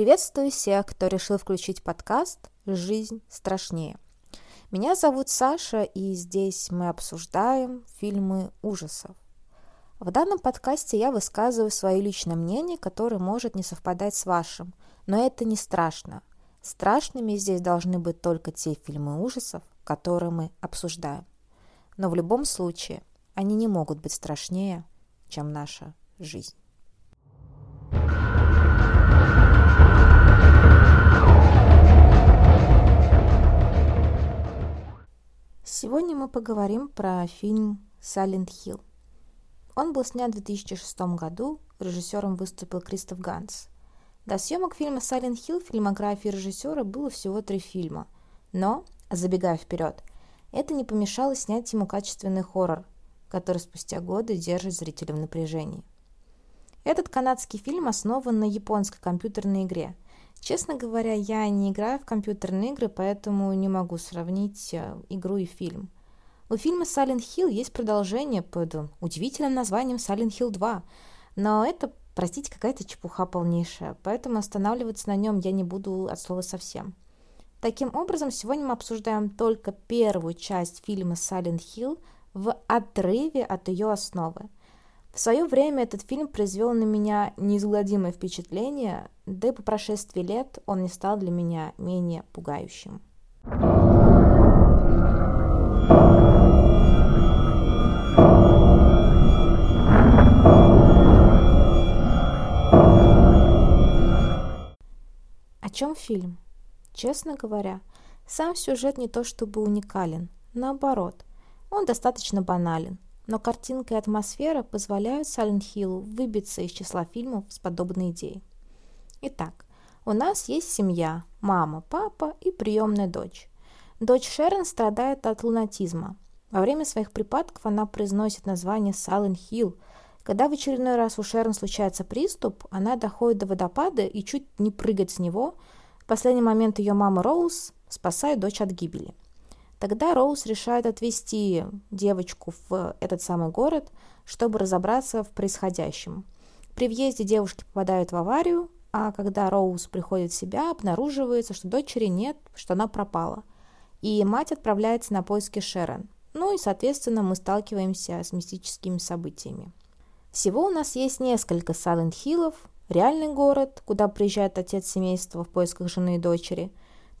Приветствую всех, кто решил включить подкаст «Жизнь страшнее». Меня зовут Саша, и здесь мы обсуждаем фильмы ужасов. В данном подкасте я высказываю свое личное мнение, которое может не совпадать с вашим, но это не страшно. Страшными здесь должны быть только те фильмы ужасов, которые мы обсуждаем. Но в любом случае они не могут быть страшнее, чем наша жизнь. Сегодня мы поговорим про фильм «Silent Hill». Он был снят в 2006 году, режиссером выступил Кристоф Ганс. До съемок фильма «Silent Hill» в фильмографии режиссера было всего три фильма. Но, забегая вперед, это не помешало снять ему качественный хоррор, который спустя годы держит зрителя в напряжении. Этот канадский фильм основан на японской компьютерной игре – Честно говоря, я не играю в компьютерные игры, поэтому не могу сравнить э, игру и фильм. У фильма Silent Hill есть продолжение под удивительным названием Silent Hill 2, но это, простите, какая-то чепуха полнейшая, поэтому останавливаться на нем я не буду от слова совсем. Таким образом, сегодня мы обсуждаем только первую часть фильма Silent Hill в отрыве от ее основы – в свое время этот фильм произвел на меня неизгладимое впечатление, да и по прошествии лет он не стал для меня менее пугающим. О чем фильм? Честно говоря, сам сюжет не то чтобы уникален, наоборот, он достаточно банален – но картинка и атмосфера позволяют Silent Hill выбиться из числа фильмов с подобной идеей. Итак, у нас есть семья, мама, папа и приемная дочь. Дочь Шерон страдает от лунатизма. Во время своих припадков она произносит название Silent Hill. Когда в очередной раз у Шерон случается приступ, она доходит до водопада и чуть не прыгает с него. В последний момент ее мама Роуз спасает дочь от гибели. Тогда Роуз решает отвезти девочку в этот самый город, чтобы разобраться в происходящем. При въезде девушки попадают в аварию, а когда Роуз приходит в себя, обнаруживается, что дочери нет, что она пропала. И мать отправляется на поиски Шерон. Ну и, соответственно, мы сталкиваемся с мистическими событиями. Всего у нас есть несколько Сайлент Хиллов, реальный город, куда приезжает отец семейства в поисках жены и дочери,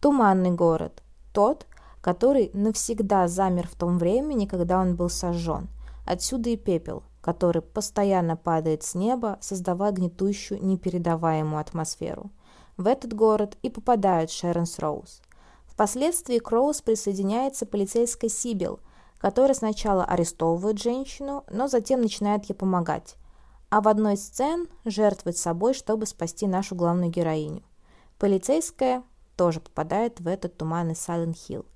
туманный город, тот, который навсегда замер в том времени, когда он был сожжен. Отсюда и пепел, который постоянно падает с неба, создавая гнетущую, непередаваемую атмосферу. В этот город и попадает Шеренс Роуз. Впоследствии к Роуз присоединяется полицейская Сибил, которая сначала арестовывает женщину, но затем начинает ей помогать. А в одной из сцен жертвует собой, чтобы спасти нашу главную героиню. Полицейская тоже попадает в этот туманный Сайлент Хилл.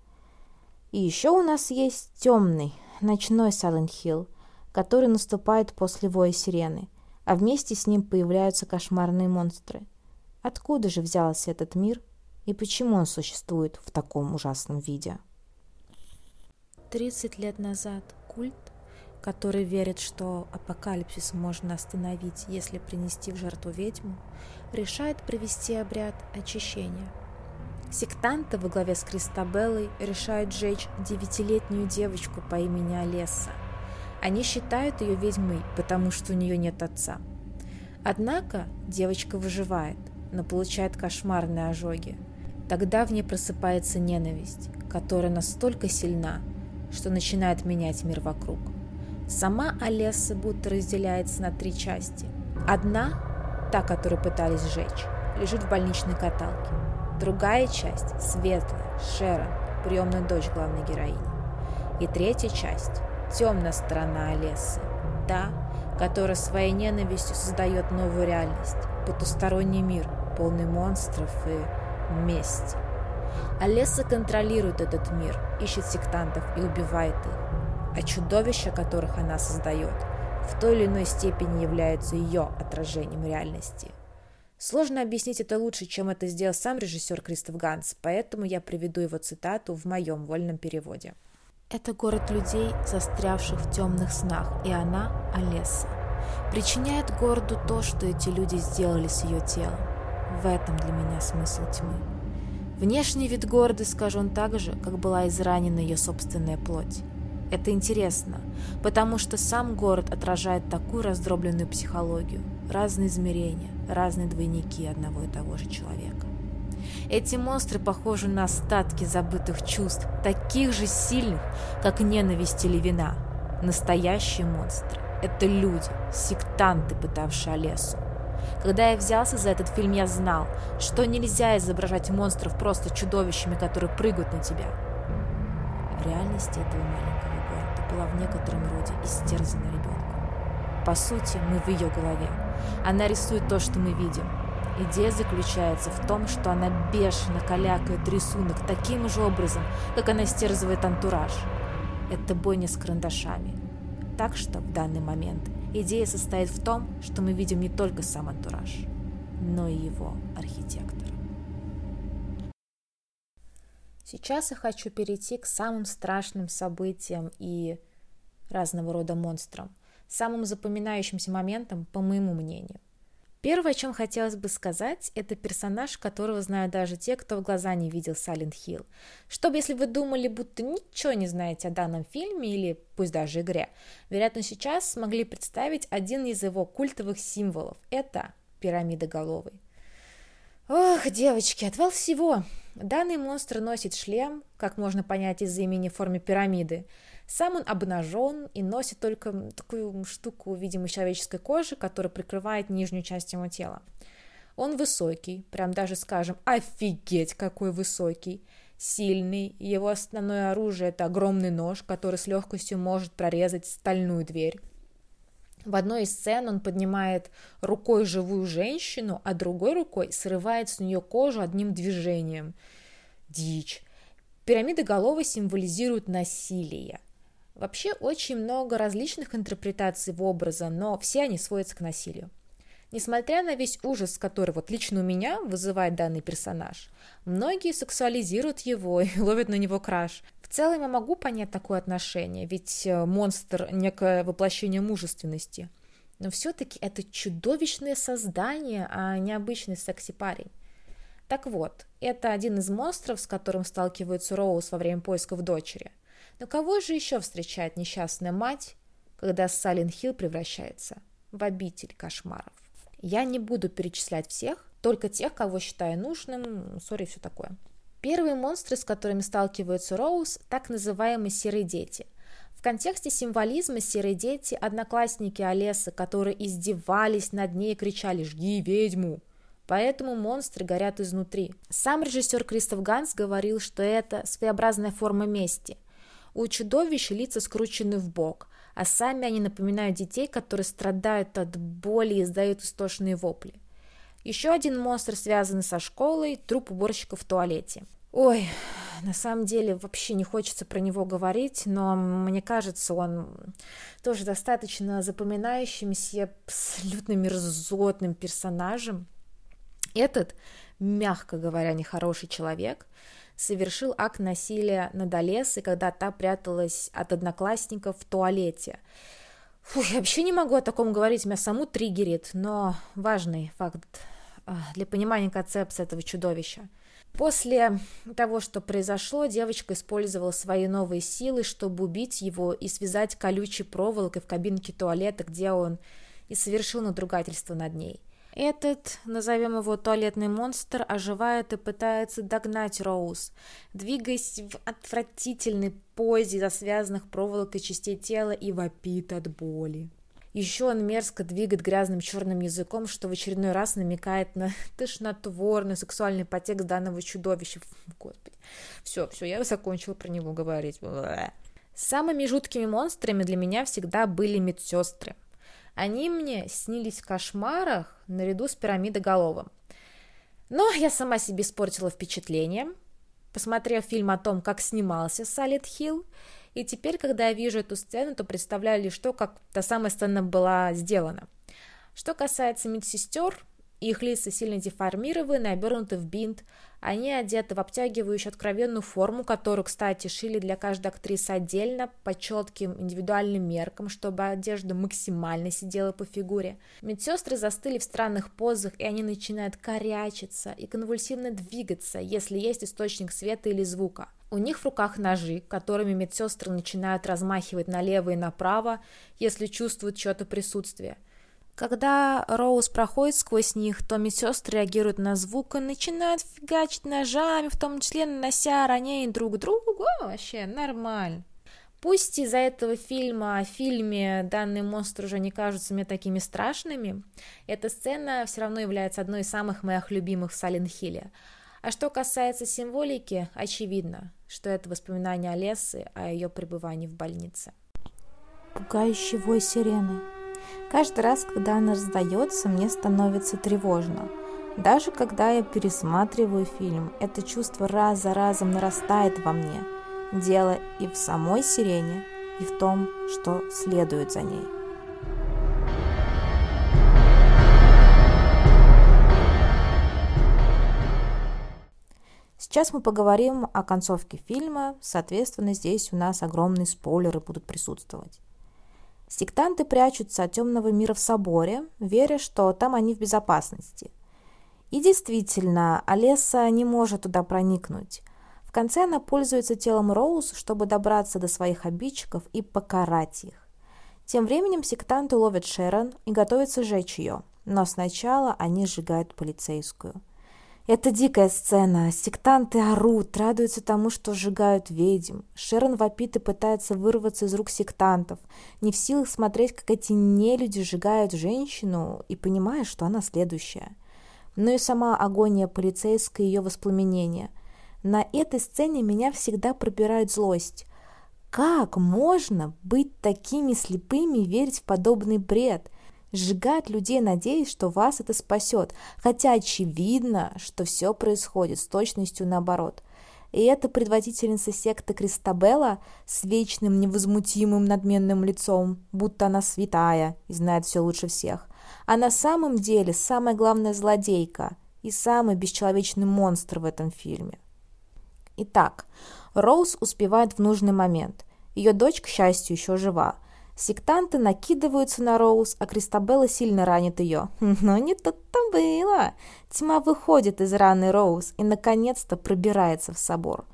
И еще у нас есть темный, ночной Silent Hill, который наступает после воя сирены, а вместе с ним появляются кошмарные монстры. Откуда же взялся этот мир и почему он существует в таком ужасном виде? 30 лет назад культ, который верит, что апокалипсис можно остановить, если принести в жертву ведьму, решает провести обряд очищения – Сектанты во главе с Кристабеллой решают сжечь девятилетнюю девочку по имени Олесса. Они считают ее ведьмой, потому что у нее нет отца. Однако девочка выживает, но получает кошмарные ожоги. Тогда в ней просыпается ненависть, которая настолько сильна, что начинает менять мир вокруг. Сама Олесса будто разделяется на три части. Одна, та, которую пытались сжечь, лежит в больничной каталке. Другая часть – светлая, Шерон, приемная дочь главной героини. И третья часть – темная сторона Олесы, та, которая своей ненавистью создает новую реальность, потусторонний мир, полный монстров и мести. Олеса контролирует этот мир, ищет сектантов и убивает их, а чудовища, которых она создает, в той или иной степени являются ее отражением реальности – Сложно объяснить это лучше, чем это сделал сам режиссер Кристоф Ганс, поэтому я приведу его цитату в моем вольном переводе. «Это город людей, застрявших в темных снах, и она, Олеса, причиняет городу то, что эти люди сделали с ее телом. В этом для меня смысл тьмы. Внешний вид города искажен так же, как была изранена ее собственная плоть. Это интересно, потому что сам город отражает такую раздробленную психологию, разные измерения, разные двойники одного и того же человека. Эти монстры похожи на остатки забытых чувств, таких же сильных, как ненависть или вина. Настоящие монстры – это люди, сектанты, пытавшие Олесу. Когда я взялся за этот фильм, я знал, что нельзя изображать монстров просто чудовищами, которые прыгают на тебя. В реальности этого маленького города была в некотором роде истерзана. По сути, мы в ее голове. Она рисует то, что мы видим. Идея заключается в том, что она бешено калякает рисунок таким же образом, как она стерзывает антураж. Это бойня с карандашами. Так что в данный момент идея состоит в том, что мы видим не только сам антураж, но и его архитектора. Сейчас я хочу перейти к самым страшным событиям и разного рода монстрам, самым запоминающимся моментам, по моему мнению. Первое, о чем хотелось бы сказать, это персонаж, которого знают даже те, кто в глаза не видел Silent Hill. Чтобы, если вы думали, будто ничего не знаете о данном фильме или пусть даже игре, вероятно, сейчас смогли представить один из его культовых символов. Это пирамида головой. Ох, девочки, отвал всего. Данный монстр носит шлем, как можно понять из имени в форме пирамиды. Сам он обнажен и носит только такую штуку, видимо, человеческой кожи, которая прикрывает нижнюю часть его тела. Он высокий, прям даже скажем, офигеть, какой высокий, сильный. Его основное оружие – это огромный нож, который с легкостью может прорезать стальную дверь. В одной из сцен он поднимает рукой живую женщину, а другой рукой срывает с нее кожу одним движением. Дичь. Пирамиды головы символизируют насилие. Вообще очень много различных интерпретаций в образа, но все они сводятся к насилию. Несмотря на весь ужас, который вот лично у меня вызывает данный персонаж, многие сексуализируют его и ловят на него краш. В целом я могу понять такое отношение, ведь э, монстр – некое воплощение мужественности. Но все-таки это чудовищное создание, а не обычный секси-парень. Так вот, это один из монстров, с которым сталкивается Роуз во время поисков дочери – но кого же еще встречает несчастная мать, когда Сален Хилл превращается в обитель кошмаров? Я не буду перечислять всех, только тех, кого считаю нужным, сори, все такое. Первые монстры, с которыми сталкиваются Роуз, так называемые серые дети. В контексте символизма серые дети – одноклассники Олеса, которые издевались над ней и кричали «Жги ведьму!». Поэтому монстры горят изнутри. Сам режиссер Кристоф Ганс говорил, что это своеобразная форма мести. У чудовищ лица скручены в бок, а сами они напоминают детей, которые страдают от боли и издают истошные вопли. Еще один монстр, связанный со школой, труп уборщика в туалете. Ой, на самом деле вообще не хочется про него говорить, но мне кажется, он тоже достаточно запоминающимся, абсолютно мерзотным персонажем. Этот, мягко говоря, нехороший человек – совершил акт насилия над Олесой, когда та пряталась от одноклассников в туалете. Фу, я вообще не могу о таком говорить, меня саму триггерит, но важный факт а, для понимания концепции этого чудовища. После того, что произошло, девочка использовала свои новые силы, чтобы убить его и связать колючей проволокой в кабинке туалета, где он и совершил надругательство над ней – этот, назовем его туалетный монстр, оживает и пытается догнать Роуз, двигаясь в отвратительной позе за связанных проволокой частей тела и вопит от боли. Еще он мерзко двигает грязным черным языком, что в очередной раз намекает на тошнотворный сексуальный подтекст данного чудовища. Господи. Все, все, я закончила про него говорить. Самыми жуткими монстрами для меня всегда были медсестры. Они мне снились в кошмарах наряду с пирамидоголовым. Но я сама себе испортила впечатление, посмотрев фильм о том, как снимался Салит Хилл, и теперь, когда я вижу эту сцену, то представляю лишь то, как та самая сцена была сделана. Что касается медсестер, Их лица сильно деформированы, обернуты в бинт. Они одеты в обтягивающую откровенную форму, которую, кстати, шили для каждой актрисы отдельно, по четким индивидуальным меркам, чтобы одежда максимально сидела по фигуре. Медсестры застыли в странных позах, и они начинают корячиться и конвульсивно двигаться, если есть источник света или звука. У них в руках ножи, которыми медсестры начинают размахивать налево и направо, если чувствуют чье-то присутствие – когда Роуз проходит сквозь них, то медсестры реагируют на звук и начинают фигачить ножами, в том числе нанося ранения друг другу. О, вообще нормально. Пусть из-за этого фильма о фильме данные монстры уже не кажутся мне такими страшными, эта сцена все равно является одной из самых моих любимых в Сален Хилле. А что касается символики, очевидно, что это воспоминание Олесы о ее пребывании в больнице. Пугающий вой сирены. Каждый раз, когда она раздается, мне становится тревожно. Даже когда я пересматриваю фильм, это чувство раз за разом нарастает во мне. Дело и в самой сирене, и в том, что следует за ней. Сейчас мы поговорим о концовке фильма, соответственно, здесь у нас огромные спойлеры будут присутствовать. Сектанты прячутся от темного мира в соборе, веря, что там они в безопасности. И действительно, Олеса не может туда проникнуть. В конце она пользуется телом Роуз, чтобы добраться до своих обидчиков и покарать их. Тем временем сектанты ловят Шерон и готовятся сжечь ее, но сначала они сжигают полицейскую – это дикая сцена. Сектанты орут, радуются тому, что сжигают ведьм. Шерон вопит и пытается вырваться из рук сектантов, не в силах смотреть, как эти нелюди сжигают женщину, и понимая, что она следующая. Но и сама агония полицейская и ее воспламенение. На этой сцене меня всегда пробирает злость. Как можно быть такими слепыми и верить в подобный бред? Сжигать людей, надеясь, что вас это спасет, хотя очевидно, что все происходит с точностью наоборот. И эта предводительница секты Кристабелла с вечным невозмутимым надменным лицом, будто она святая и знает все лучше всех, а на самом деле самая главная злодейка и самый бесчеловечный монстр в этом фильме. Итак, Роуз успевает в нужный момент. Ее дочь, к счастью, еще жива. Сектанты накидываются на Роуз, а Кристабелла сильно ранит ее. Но не тут-то было. Тьма выходит из раны Роуз и, наконец-то, пробирается в собор.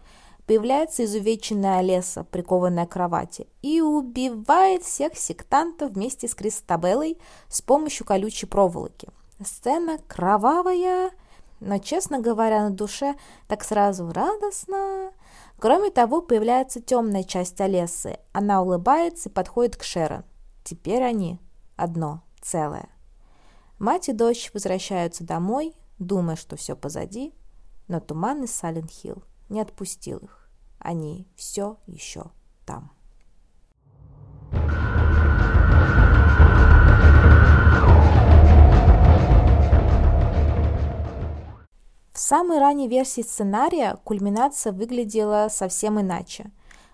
Появляется изувеченная Олеса, прикованная к кровати, и убивает всех сектантов вместе с Кристабеллой с помощью колючей проволоки. Сцена кровавая, но, честно говоря, на душе так сразу радостно. Кроме того, появляется темная часть Олесы. Она улыбается и подходит к Шерон. Теперь они одно целое. Мать и дочь возвращаются домой, думая, что все позади, но туман из Салент-Хилл не отпустил их. Они все еще там. Самой ранней версии сценария кульминация выглядела совсем иначе.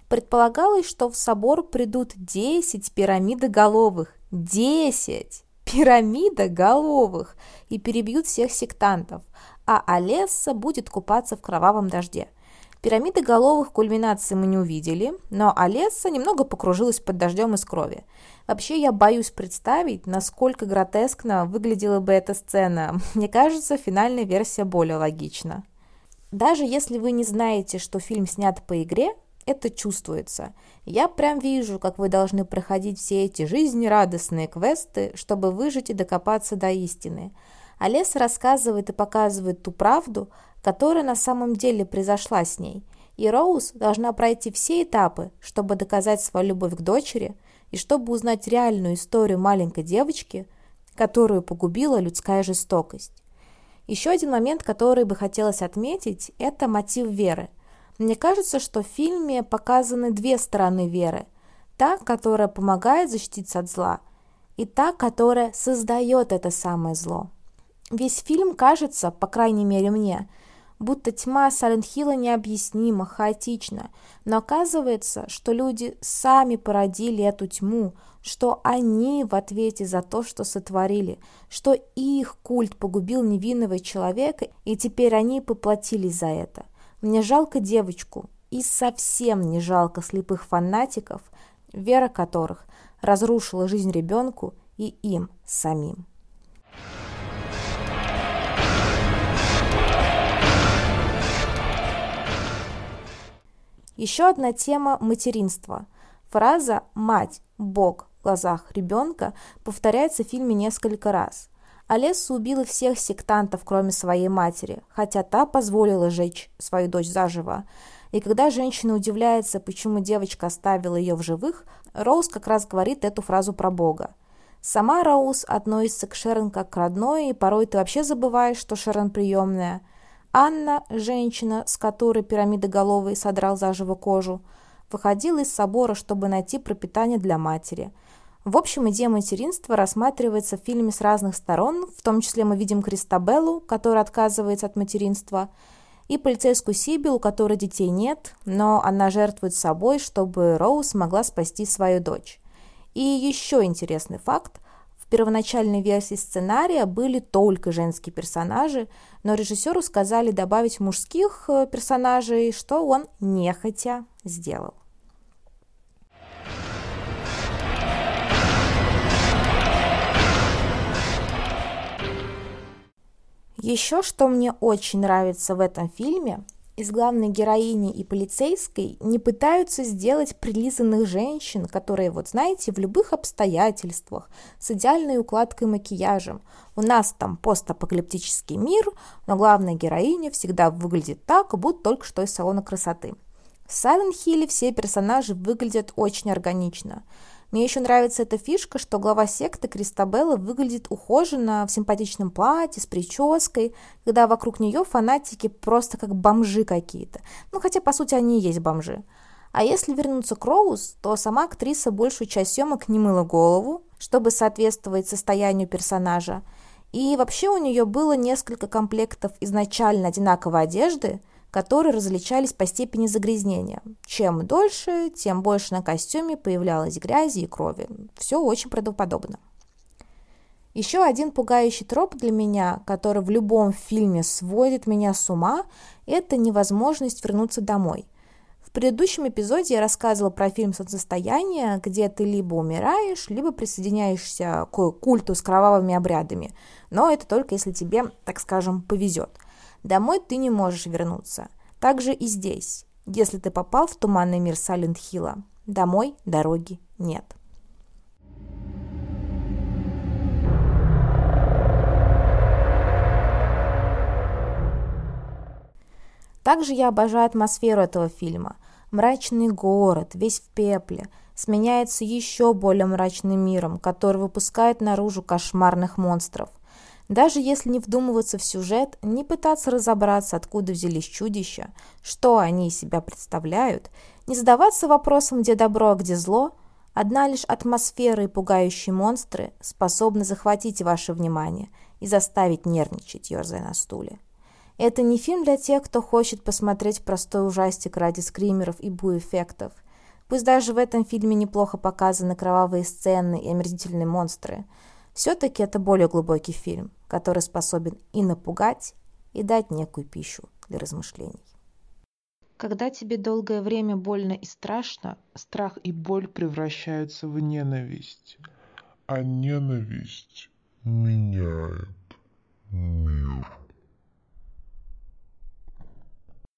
Предполагалось, что в собор придут 10 пирамидоголовых. 10 пирамидоголовых! И перебьют всех сектантов, а Олесса будет купаться в кровавом дожде. Пирамиды головых кульминации мы не увидели, но Олесса немного покружилась под дождем из крови. Вообще я боюсь представить, насколько гротескно выглядела бы эта сцена. Мне кажется, финальная версия более логична. Даже если вы не знаете, что фильм снят по игре, это чувствуется. Я прям вижу, как вы должны проходить все эти жизнерадостные квесты, чтобы выжить и докопаться до истины. Олеса рассказывает и показывает ту правду, которая на самом деле произошла с ней. И Роуз должна пройти все этапы, чтобы доказать свою любовь к дочери – и чтобы узнать реальную историю маленькой девочки, которую погубила людская жестокость. Еще один момент, который бы хотелось отметить, это мотив веры. Мне кажется, что в фильме показаны две стороны веры. Та, которая помогает защититься от зла, и та, которая создает это самое зло. Весь фильм кажется, по крайней мере мне, будто тьма Сайлент-Хилла необъяснима, хаотична. Но оказывается, что люди сами породили эту тьму, что они в ответе за то, что сотворили, что их культ погубил невинного человека, и теперь они поплатились за это. Мне жалко девочку, и совсем не жалко слепых фанатиков, вера которых разрушила жизнь ребенку и им самим. Еще одна тема – материнства. Фраза «мать», «бог» в глазах ребенка повторяется в фильме несколько раз. Олеса убила всех сектантов, кроме своей матери, хотя та позволила жечь свою дочь заживо. И когда женщина удивляется, почему девочка оставила ее в живых, Роуз как раз говорит эту фразу про Бога. Сама Роуз относится к Шерон как к родной, и порой ты вообще забываешь, что Шерон приемная – Анна, женщина, с которой пирамидоголовый содрал заживо кожу, выходила из собора, чтобы найти пропитание для матери. В общем, идея материнства рассматривается в фильме с разных сторон, в том числе мы видим Кристабеллу, которая отказывается от материнства, и полицейскую Сибил, у которой детей нет, но она жертвует собой, чтобы Роуз могла спасти свою дочь. И еще интересный факт. В первоначальной версии сценария были только женские персонажи, но режиссеру сказали добавить мужских э, персонажей, что он нехотя сделал. Еще что мне очень нравится в этом фильме, из главной героини и полицейской не пытаются сделать прилизанных женщин, которые, вот знаете, в любых обстоятельствах, с идеальной укладкой макияжем. У нас там постапокалиптический мир, но главная героиня всегда выглядит так, будто только что из салона красоты. В Silent Hill все персонажи выглядят очень органично. Мне еще нравится эта фишка, что глава секты Кристабелла выглядит ухоженно, в симпатичном платье, с прической, когда вокруг нее фанатики просто как бомжи какие-то. Ну, хотя, по сути, они и есть бомжи. А если вернуться к Роуз, то сама актриса большую часть съемок не мыла голову, чтобы соответствовать состоянию персонажа. И вообще у нее было несколько комплектов изначально одинаковой одежды – которые различались по степени загрязнения. Чем дольше, тем больше на костюме появлялось грязи и крови. Все очень правдоподобно. Еще один пугающий троп для меня, который в любом фильме сводит меня с ума, это невозможность вернуться домой. В предыдущем эпизоде я рассказывала про фильм «Солнцестояние», где ты либо умираешь, либо присоединяешься к культу с кровавыми обрядами. Но это только если тебе, так скажем, повезет – Домой ты не можешь вернуться. Так же и здесь. Если ты попал в туманный мир Сайлент-Хилла, домой дороги нет. Также я обожаю атмосферу этого фильма. Мрачный город, весь в пепле, сменяется еще более мрачным миром, который выпускает наружу кошмарных монстров – даже если не вдумываться в сюжет, не пытаться разобраться, откуда взялись чудища, что они из себя представляют, не задаваться вопросом, где добро, а где зло, одна лишь атмосфера и пугающие монстры способны захватить ваше внимание и заставить нервничать, ерзая на стуле. Это не фильм для тех, кто хочет посмотреть простой ужастик ради скримеров и бу-эффектов. Пусть даже в этом фильме неплохо показаны кровавые сцены и омерзительные монстры – все-таки это более глубокий фильм, который способен и напугать, и дать некую пищу для размышлений. Когда тебе долгое время больно и страшно, страх и боль превращаются в ненависть. А ненависть меняет мир.